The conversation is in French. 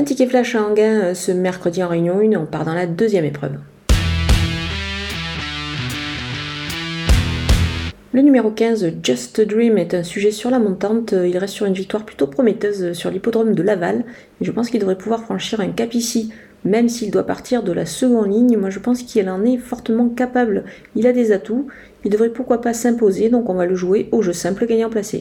Un ticket flash à Anguin euh, ce mercredi en réunion 1, on part dans la deuxième épreuve. Le numéro 15, Just a Dream, est un sujet sur la montante. Il reste sur une victoire plutôt prometteuse sur l'hippodrome de Laval. Et je pense qu'il devrait pouvoir franchir un cap ici, même s'il doit partir de la seconde ligne. Moi, je pense qu'il en est fortement capable. Il a des atouts. Il devrait pourquoi pas s'imposer, donc on va le jouer au jeu simple gagnant placé.